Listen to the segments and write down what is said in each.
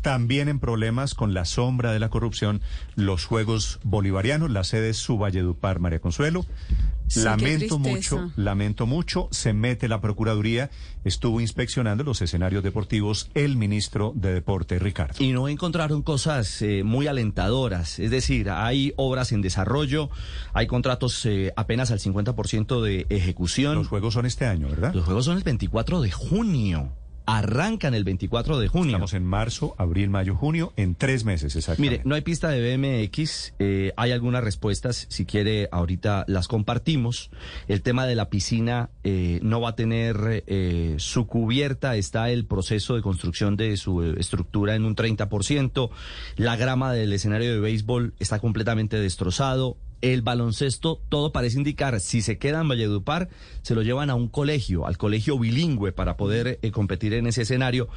también en problemas con la sombra de la corrupción los Juegos Bolivarianos, la sede es su Valledupar, María Consuelo. lamento mucho, lamento mucho, se mete la Procuraduría, estuvo inspeccionando los escenarios deportivos el ministro de Deporte, Ricardo. Y no encontraron cosas eh, muy alentadoras, es decir, hay obras en desarrollo, hay contratos eh, apenas al 50% de ejecución. Los Juegos son este año, ¿verdad? Los Juegos son el 24 de junio arrancan el 24 de junio. Estamos en marzo, abril, mayo, junio, en tres meses exactamente. Mire, no hay pista de BMX, eh, hay algunas respuestas, si quiere ahorita las compartimos. El tema de la piscina eh, no va a tener eh, su cubierta, está el proceso de construcción de su estructura en un 30%, la grama del escenario de béisbol está completamente destrozado, el baloncesto, todo parece indicar, si se queda en Valledupar, se lo llevan a un colegio, al colegio bilingüe, para poder eh, competir en ese escenario.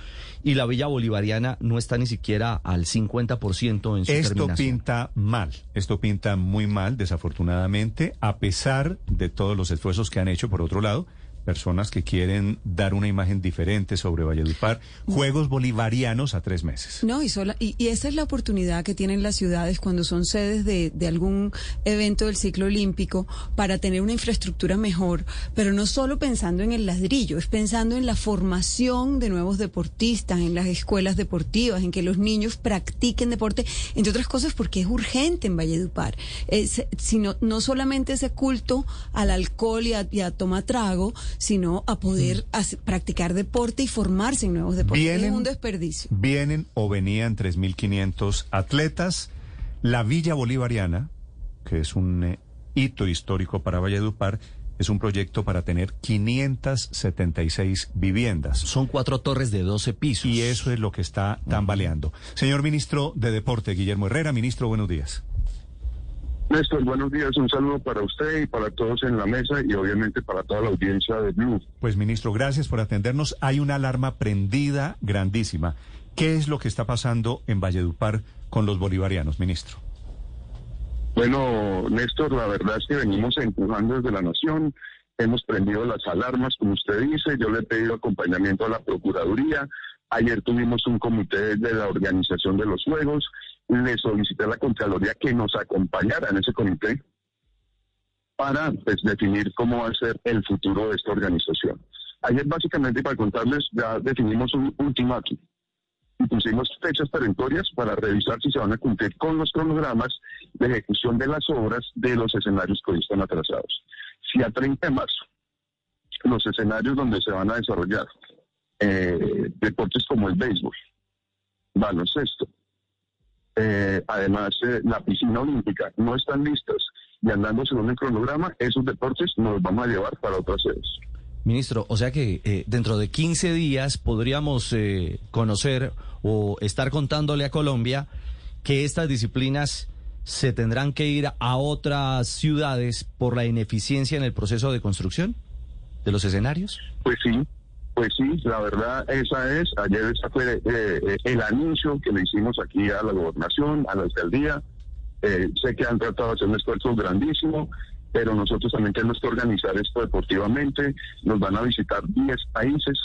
Y la Villa Bolivariana no está ni siquiera al 50% en su Esto pinta mal, esto pinta muy mal, desafortunadamente, a pesar de todos los esfuerzos que han hecho, por otro lado personas que quieren dar una imagen diferente sobre Valledupar, Juegos Bolivarianos a tres meses. No, y, sola, y, esa es la oportunidad que tienen las ciudades cuando son sedes de, de, algún evento del ciclo olímpico para tener una infraestructura mejor, pero no solo pensando en el ladrillo, es pensando en la formación de nuevos deportistas, en las escuelas deportivas, en que los niños practiquen deporte, entre otras cosas porque es urgente en Valledupar, es, sino no solamente ese culto al alcohol y a, y a tomar trago, sino a poder mm. practicar deporte y formarse en nuevos deportes. Vienen, es un desperdicio. Vienen o venían 3.500 atletas. La Villa Bolivariana, que es un eh, hito histórico para Valledupar, es un proyecto para tener 576 viviendas. Son cuatro torres de 12 pisos. Y eso es lo que está tambaleando. Señor ministro de Deporte, Guillermo Herrera, ministro, buenos días. Néstor, buenos días. Un saludo para usted y para todos en la mesa y obviamente para toda la audiencia de Blue. Pues, ministro, gracias por atendernos. Hay una alarma prendida grandísima. ¿Qué es lo que está pasando en Valledupar con los bolivarianos, ministro? Bueno, Néstor, la verdad es que venimos empujando desde la Nación. Hemos prendido las alarmas, como usted dice. Yo le he pedido acompañamiento a la Procuraduría. Ayer tuvimos un comité de la organización de los Juegos le solicité a la Contraloría que nos acompañara en ese comité para pues, definir cómo va a ser el futuro de esta organización. Ayer básicamente para contarles ya definimos un ultimátum y pusimos fechas perentorias para revisar si se van a cumplir con los cronogramas de ejecución de las obras de los escenarios que hoy están atrasados. Si a 30 de marzo los escenarios donde se van a desarrollar eh, deportes como el béisbol, baloncesto, eh, además eh, la piscina olímpica, no están listas y andando según el cronograma, esos deportes nos vamos a llevar para otras sedes. Ministro, o sea que eh, dentro de 15 días podríamos conocer o estar contándole a Colombia que estas disciplinas se tendrán que ir a otras ciudades por la ineficiencia en el proceso de construcción de los escenarios. Pues sí, pues sí, la verdad esa es, ayer esa fue eh, eh, el anuncio que le hicimos aquí a la gobernación, a la alcaldía. Eh, sé que han tratado de hacer un esfuerzo grandísimo, pero nosotros también tenemos que organizar esto deportivamente. Nos van a visitar 10 países,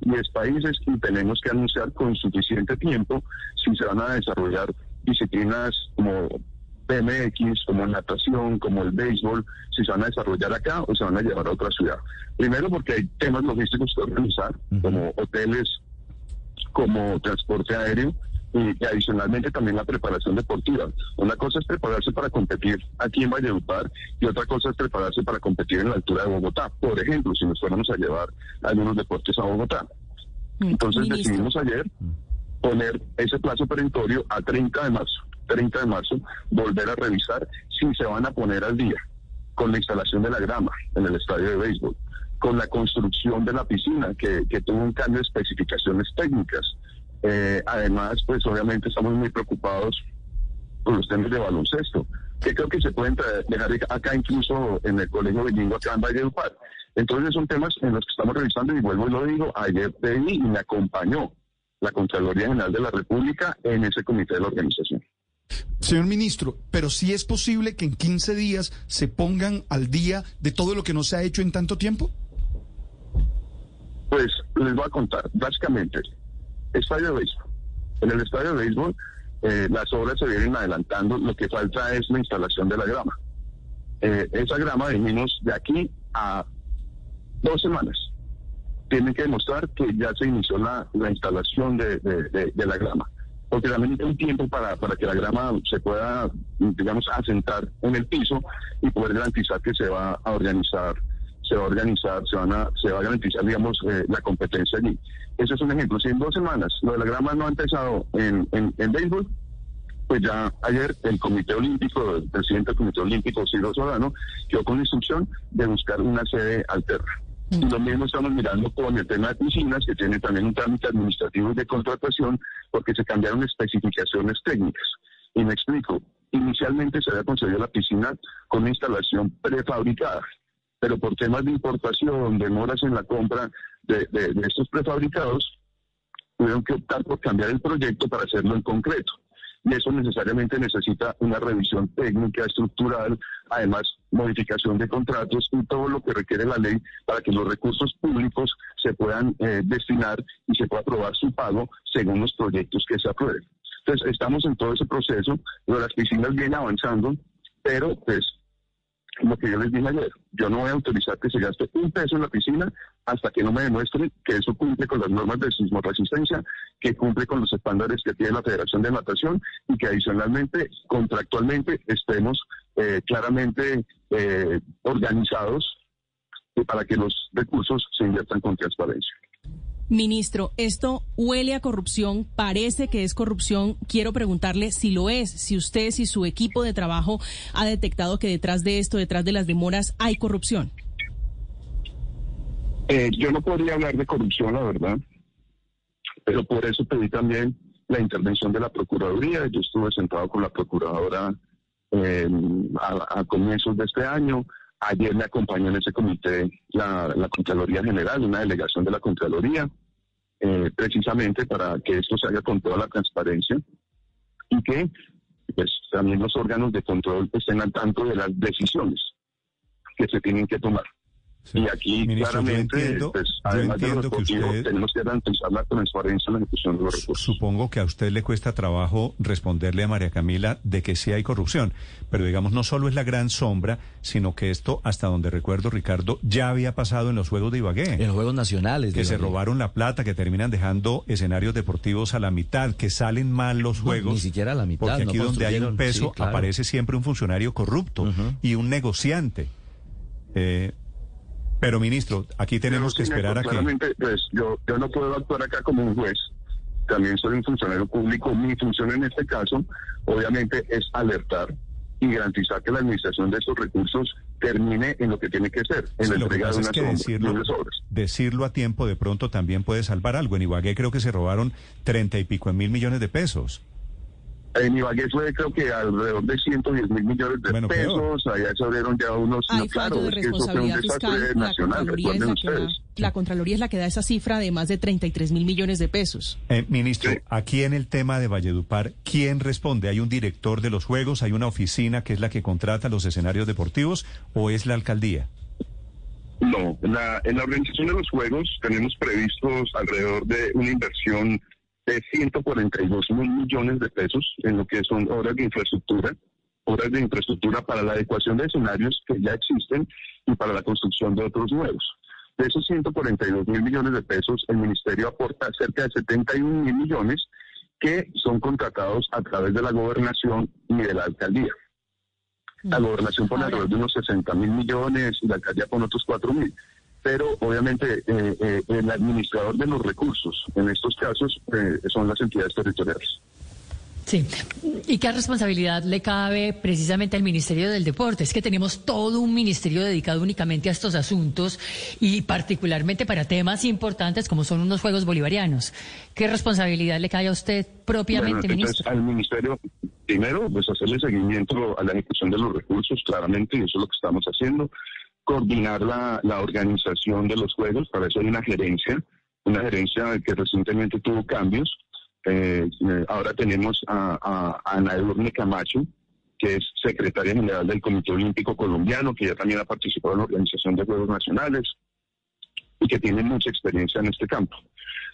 10 países y tenemos que anunciar con suficiente tiempo si se van a desarrollar disciplinas como BMX, como natación, como el béisbol, si se van a desarrollar acá o se van a llevar a otra ciudad. Primero porque hay temas logísticos que organizar, como hoteles, como transporte aéreo, y, adicionalmente también la preparación deportiva. Una cosa es prepararse para competir aquí en Valledupar y otra cosa es prepararse para competir en la altura de Bogotá. Por ejemplo, si nos fuéramos a llevar algunos deportes a Bogotá. Mm, Entonces decidimos ayer poner ese plazo perentorio a 30 de marzo. 30 de marzo, volver a revisar si se van a poner al día con la instalación de la grama en el estadio de béisbol, con la construcción de la piscina, que, tuvo un cambio de especificaciones técnicas. Eh, además, pues obviamente estamos muy preocupados por los temas de baloncesto, que creo que se pueden dejar acá incluso en el Colegio Bilingüe acá en Valledupar. Entonces son temas en los que estamos revisando y vuelvo y lo digo, ayer pedí y me acompañó la Contraloría General de la República en ese comité de la organización. Señor ministro, pero sí es posible que en 15 días se pongan al día de todo lo que no se ha hecho en tanto tiempo? Pues les voy a contar, básicamente, estadio de béisbol, En el estadio de béisbol, eh, las obras se vienen adelantando, lo que falta es la instalación de la grama. Eh, esa grama, dijimos, de aquí a dos semanas, tienen que demostrar que ya se inició la, instalación de, la grama. Porque también hay un tiempo para, para que la grama se pueda, digamos, asentar en el piso y poder garantizar que se va a organizar se va a organizar, se, van a, se va a garantizar, digamos, eh, la competencia allí. Ese es un ejemplo. Si en dos semanas lo de la grama no ha empezado en, en, en béisbol, pues ya ayer el Comité Olímpico, el presidente del Comité Olímpico, Ciro Solano, quedó con la instrucción de buscar una sede alterna. Y lo mismo estamos mirando con el tema de piscinas, que tiene también un trámite administrativo de contratación, porque se cambiaron especificaciones técnicas. Y me explico, inicialmente se había conseguido la piscina con instalación prefabricada pero por temas de importación, demoras en la compra de, estos prefabricados, tuvieron que optar por cambiar el proyecto para hacerlo en concreto. Y eso necesariamente necesita una revisión técnica, estructural, además modificación de contratos y todo lo que requiere la ley para que los recursos públicos se puedan eh, destinar y se pueda aprobar su pago según los proyectos que se aprueben. Entonces, estamos en todo ese proceso, las piscinas vienen avanzando, pero pues lo que yo les dije ayer, yo no voy a autorizar que se gaste un peso en la piscina hasta que no me demuestre que eso cumple con las normas de sismoresistencia, que cumple con los estándares que tiene la Federación de Natación y que adicionalmente, contractualmente, estemos eh, claramente eh, organizados para que los recursos se inviertan con transparencia. Ministro, esto huele a corrupción, parece que es corrupción. Quiero preguntarle si lo es, si usted, si su equipo de trabajo ha detectado que detrás de esto, detrás de las demoras, hay corrupción. Eh, yo no podría hablar de corrupción, la verdad, pero por eso pedí también la intervención de la Procuraduría. Yo estuve sentado con la Procuradora a, comienzos de este año. Ayer me acompañó en ese comité la, Contraloría General, una delegación de la Contraloría. Eh, precisamente para que esto se haga con toda la transparencia y que pues, también los órganos de control estén al tanto de las decisiones que se tienen que tomar. Y aquí claramente, pues, además de los que tenemos que garantizar la transparencia en la ejecución de los recursos. Supongo que a usted le cuesta trabajo responderle a María Camila de que sí hay corrupción, pero digamos, no solo es la gran sombra, sino que esto, hasta donde recuerdo, Ricardo, ya había pasado en los Juegos de Ibagué. En los Juegos Nacionales. Que se robaron la plata, que terminan dejando escenarios deportivos a la mitad, que salen mal los Juegos. ni siquiera a la mitad. Porque aquí donde hay un peso aparece siempre un funcionario corrupto y un negociante. Eh, pero, ministro, aquí tenemos que esperar a que... Pues, yo, yo no puedo actuar acá como un juez. También soy un funcionario público. Mi función en este caso, obviamente, es alertar y garantizar que la administración de estos recursos termine en lo que tiene que ser, en la entrega de unas, decirlo, obras. Decirlo a tiempo de pronto también puede salvar algo. En Ibagué creo que se robaron treinta y pico mil millones de pesos. En Ibagué fue creo que alrededor de 110 mil millones de pesos, allá se abrieron ya unos... Hay claro, de responsabilidad fiscal, la Contraloría, es la, que da, la Contraloría es la que da esa cifra de más de 33 mil millones de pesos. Eh, ministro, aquí en el tema de Valledupar, ¿quién responde? ¿Hay un director de los Juegos? ¿Hay una oficina que es la que contrata los escenarios deportivos o es la alcaldía? No, la, en la organización de los Juegos tenemos previstos alrededor de una inversión de 142 mil millones de pesos en lo que son obras de infraestructura, obras de infraestructura para la adecuación de escenarios que ya existen y para la construcción de otros nuevos. De esos 142 mil millones de pesos, el Ministerio aporta cerca de 71 mil millones que son contratados a través de la gobernación y de la alcaldía. La mm. gobernación pone alrededor de unos 60 mil millones y la alcaldía pone otros 4 mil pero obviamente eh, eh, el administrador de los recursos en estos casos eh, son las entidades territoriales. Sí, ¿y qué responsabilidad le cabe precisamente al Ministerio del Deporte? Es que tenemos todo un ministerio dedicado únicamente a estos asuntos y particularmente para temas importantes como son unos Juegos Bolivarianos. ¿Qué responsabilidad le cae a usted propiamente, ministro? Al Ministerio, primero, pues hacerle seguimiento a la ejecución de los recursos, claramente, y eso es lo que estamos haciendo coordinar la, la organización de los juegos, para eso hay una gerencia, una gerencia que recientemente tuvo cambios. Eh, eh, ahora tenemos a, a, Ana Edurne Camacho, que es secretaria general del Comité Olímpico Colombiano, que ya también ha participado en la organización de Juegos Nacionales y que tiene mucha experiencia en este campo.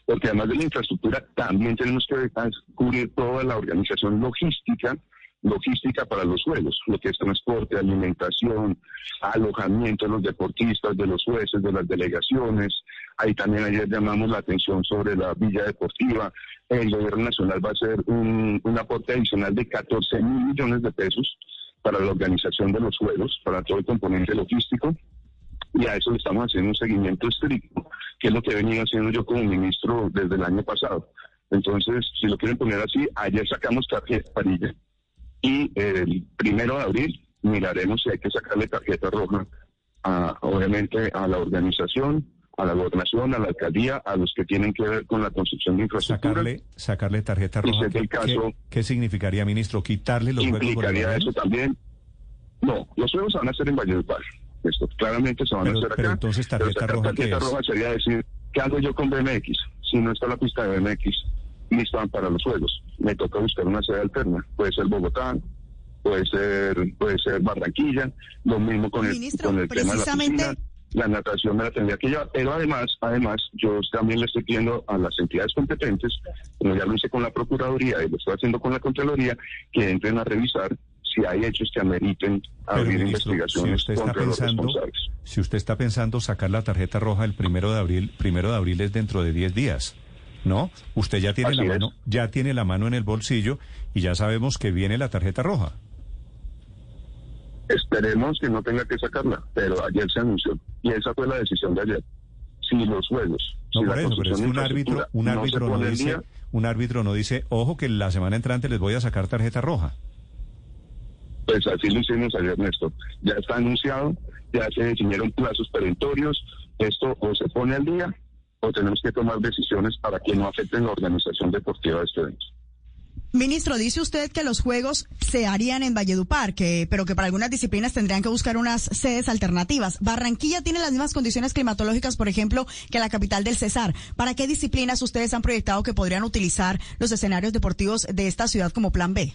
porque además de la infraestructura también tenemos que cubrir toda la organización logística logística para los juegos, lo que es transporte, alimentación, alojamiento de los deportistas, de los jueces, de las delegaciones. Ahí también ayer llamamos la atención sobre la Villa Deportiva. El gobierno nacional va a hacer un, aporte adicional de 14 mil millones de pesos para la organización de los juegos, para todo el componente logístico y a eso le estamos haciendo un seguimiento estricto, que es lo que he venido haciendo yo como ministro desde el año pasado. Entonces, si lo quieren poner así, ayer sacamos tarjeta parilla y el primero de abril miraremos si hay que sacarle tarjeta roja, a, obviamente, a la organización, a la gobernación, a la alcaldía, a los que tienen que ver con la construcción de infraestructura. Sacarle, sacarle tarjeta roja. ¿Qué, caso, ¿qué, significaría, ministro? ¿Quitarle los implicaría eso también? No, los juegos se van a hacer en Valledupar. Esto claramente se van a hacer acá. Pero entonces tarjeta roja. Tarjeta roja sería decir, ¿qué hago yo con BMX? Si no está la pista de BMX, listan para los juegos. Me toca buscar una sede alterna. Puede ser Bogotá, puede ser puede ser Barranquilla, lo mismo con el, con el tema de la piscina. La natación me la tendría que llevar, pero además, además, yo también le estoy pidiendo a las entidades competentes, como ya lo hice con la Procuraduría y lo estoy haciendo con la Contraloría, que entren a revisar si hay hechos que ameriten abrir investigaciones si contra los responsables. Si usted está pensando sacar la tarjeta roja el primero de abril, primero de abril es dentro de 10 días. ¿No? Usted ya tiene la mano, ya tiene la mano en el bolsillo y ya sabemos que viene la tarjeta roja. Esperemos que no tenga que sacarla, pero ayer se anunció y esa fue la decisión de ayer. Si los juegos, no por eso, pero es un árbitro, un árbitro no, dice, un árbitro no dice, ojo que la semana entrante les voy a sacar tarjeta roja. Pues así lo hicimos ayer, Néstor. Ya está anunciado, ya se definieron plazos perentorios, esto o se pone al día o tenemos que tomar decisiones para que no afecten la organización deportiva de este evento. Ministro, dice usted que los juegos se harían en Valledupar, que, pero que para algunas disciplinas tendrían que buscar unas sedes alternativas. Barranquilla tiene las mismas condiciones climatológicas, por ejemplo, que la capital del Cesar. ¿Para qué disciplinas ustedes han proyectado que podrían utilizar los escenarios deportivos de esta ciudad como plan B?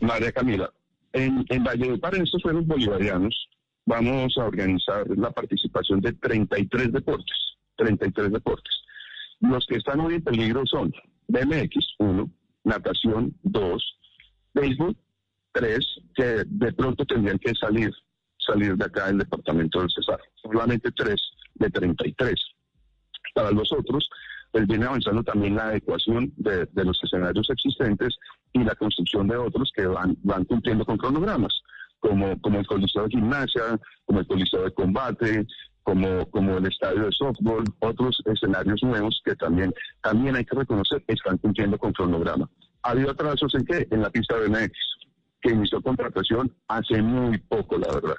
María Camila, en, en Valledupar, en estos Juegos Bolivarianos, vamos a organizar la participación de 33 deportes. 33 deportes. Los que están hoy en peligro son BMX, 1, natación, 2, béisbol, 3, que de pronto tendrían que salir, salir de acá del departamento del Cesar. Solamente 3 de 33. Para los otros, pues viene avanzando también la adecuación de, de, los escenarios existentes y la construcción de otros que van, van cumpliendo con cronogramas, como, como el coliseo de gimnasia, como el coliseo de combate, como, como el estadio de softball, otros escenarios nuevos que también, también hay que reconocer están cumpliendo con cronograma. Ha habido atrasos en qué? En la pista de MX, que inició contratación hace muy poco, la verdad.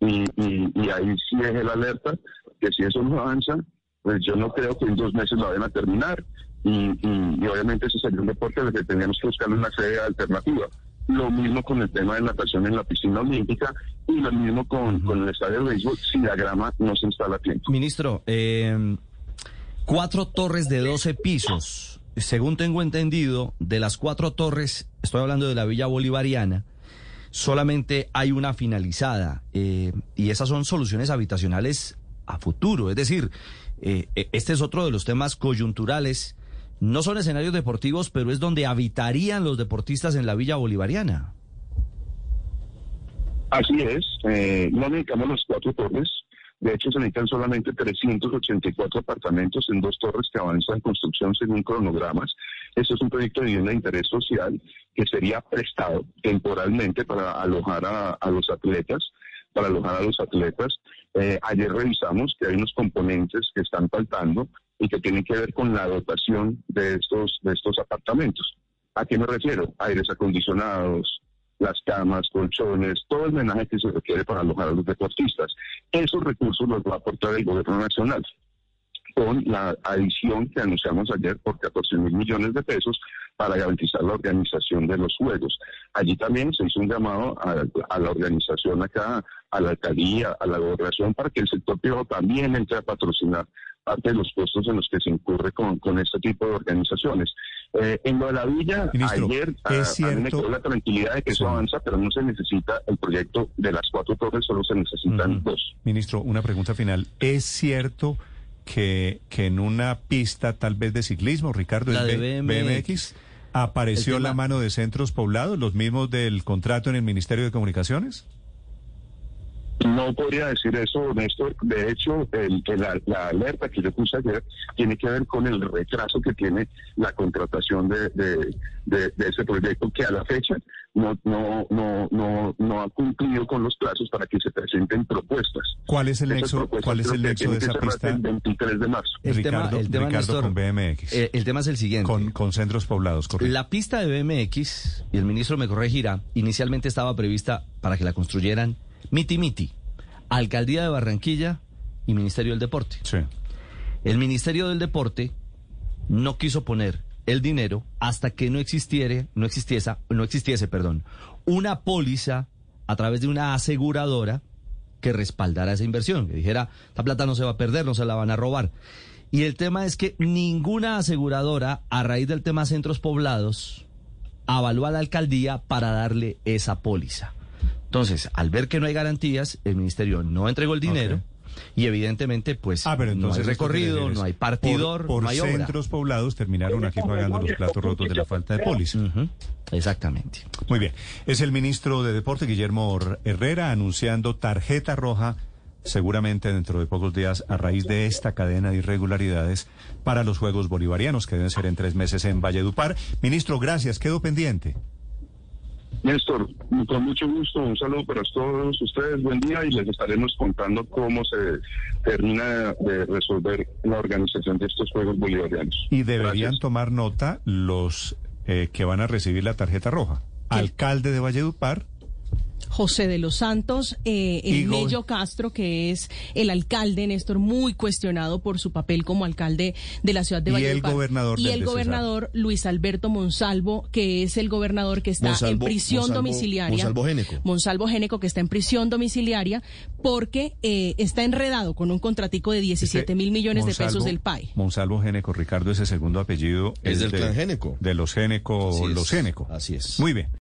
Y, y, ahí sí es el alerta que si eso no avanza, pues yo no creo que en dos meses lo vayan a terminar. Y, y, obviamente ese sería un deporte en el que tendríamos que buscar una sede alternativa. Lo mismo con el tema de natación en la piscina olímpica y lo mismo con, el estadio de béisbol si la grama no se instala a tiempo. Ministro, eh, cuatro torres de 12 pisos. Según tengo entendido, de las cuatro torres, estoy hablando de la Villa Bolivariana, solamente hay una finalizada. Eh, y esas son soluciones habitacionales a futuro. Es decir, eh, este es otro de los temas coyunturales no son escenarios deportivos, pero es donde habitarían los deportistas en la Villa Bolivariana. Así es, eh, no necesitamos los cuatro torres. De hecho, se necesitan solamente 384 apartamentos en dos torres que avanzan en construcción según cronogramas. Esto es un proyecto de vivienda de interés social que sería prestado temporalmente para alojar a, los atletas, para alojar a los atletas. Eh, ayer revisamos que hay unos componentes que están faltando y que tienen que ver con la dotación de estos, de estos apartamentos. ¿A qué me refiero? Aires acondicionados, las camas, colchones, todo el menaje que se requiere para alojar a los deportistas. Esos recursos los va a aportar el gobierno nacional con la adición que anunciamos ayer por 14 mil millones de pesos para garantizar la organización de los juegos. Allí también se hizo un llamado a, a, la organización acá, a la alcaldía, a la gobernación, para que el sector privado también entre a patrocinar parte de los costos en los que se incurre con, con este tipo de organizaciones. Eh, en lo de la villa, ayer ¿es a, me quedó la tranquilidad de que eso avanza, pero no se necesita el proyecto de las cuatro torres, solo se necesitan dos. Ministro, una pregunta final. ¿Es cierto que, que en una pista tal vez de ciclismo, Ricardo, La el BMX. apareció tema- la mano de centros poblados, los mismos del contrato en el Ministerio de Comunicaciones? No podría decir eso, Néstor. De hecho, el, el- la, la alerta que yo puse ayer tiene que ver con el retraso que tiene la contratación de, de, de- de ese proyecto que a la fecha no, no, no, no, no ha cumplido con los plazos para que se presenten propuestas. ¿Cuál es el Esas nexo, cuál es el nexo de esa pista? El 23 de marzo. El Ricardo, tema, el tema Ricardo Néstor, con BMX. eh, el tema es el siguiente. con, con centros poblados, correcto. La pista de BMX, y el ministro me corregirá, inicialmente estaba prevista para que la construyeran Miti Miti, Alcaldía de Barranquilla y Ministerio del Deporte. Sí. El Ministerio del Deporte no quiso poner el dinero hasta que no existiere, no existiese, no existiese, perdón, una póliza a través de una aseguradora que respaldara esa inversión, que dijera, esta plata no se va a perder, no se la van a robar. Y el tema es que ninguna aseguradora, a raíz del tema centros poblados, avaló a la alcaldía para darle esa póliza. Entonces, al ver que no hay garantías, el ministerio no entregó el dinero y evidentemente, pues, Ah, pero entonces no hay recorrido, no hay partidor, por, por no hay obra. centros poblados terminaron aquí pagando los platos rotos de la falta de póliza. Exactamente. Muy bien. Es el ministro de Deporte, Guillermo Herrera, anunciando tarjeta roja, seguramente dentro de pocos días, a raíz de esta cadena de irregularidades para los Juegos Bolivarianos, que deben ser en tres meses en Valledupar. Ministro, gracias. Quedo pendiente. Néstor, con mucho gusto, un saludo para todos ustedes, buen día y les estaremos contando cómo se termina de resolver la organización de estos Juegos Bolivarianos. Y deberían Gracias. tomar nota los eh, que van a recibir la tarjeta roja. Alcalde de Valledupar, José de los Santos, eh, el Mello Castro, que es el alcalde, Néstor, muy cuestionado por su papel como alcalde de la ciudad de Y el gobernador Y del el gobernador Luis Alberto Monsalvo, que es el gobernador que está en prisión Monsalvo- domiciliaria. Monsalvo Géneco. Monsalvo Géneco, que está en prisión domiciliaria porque eh, está enredado con un contratico de 17 mil millones de pesos Monsalvo- del PAE. Monsalvo Géneco, Ricardo, ese segundo apellido Es del de- clan Géneco. De los Géneco, Así es. los Géneco. Así es. Muy bien.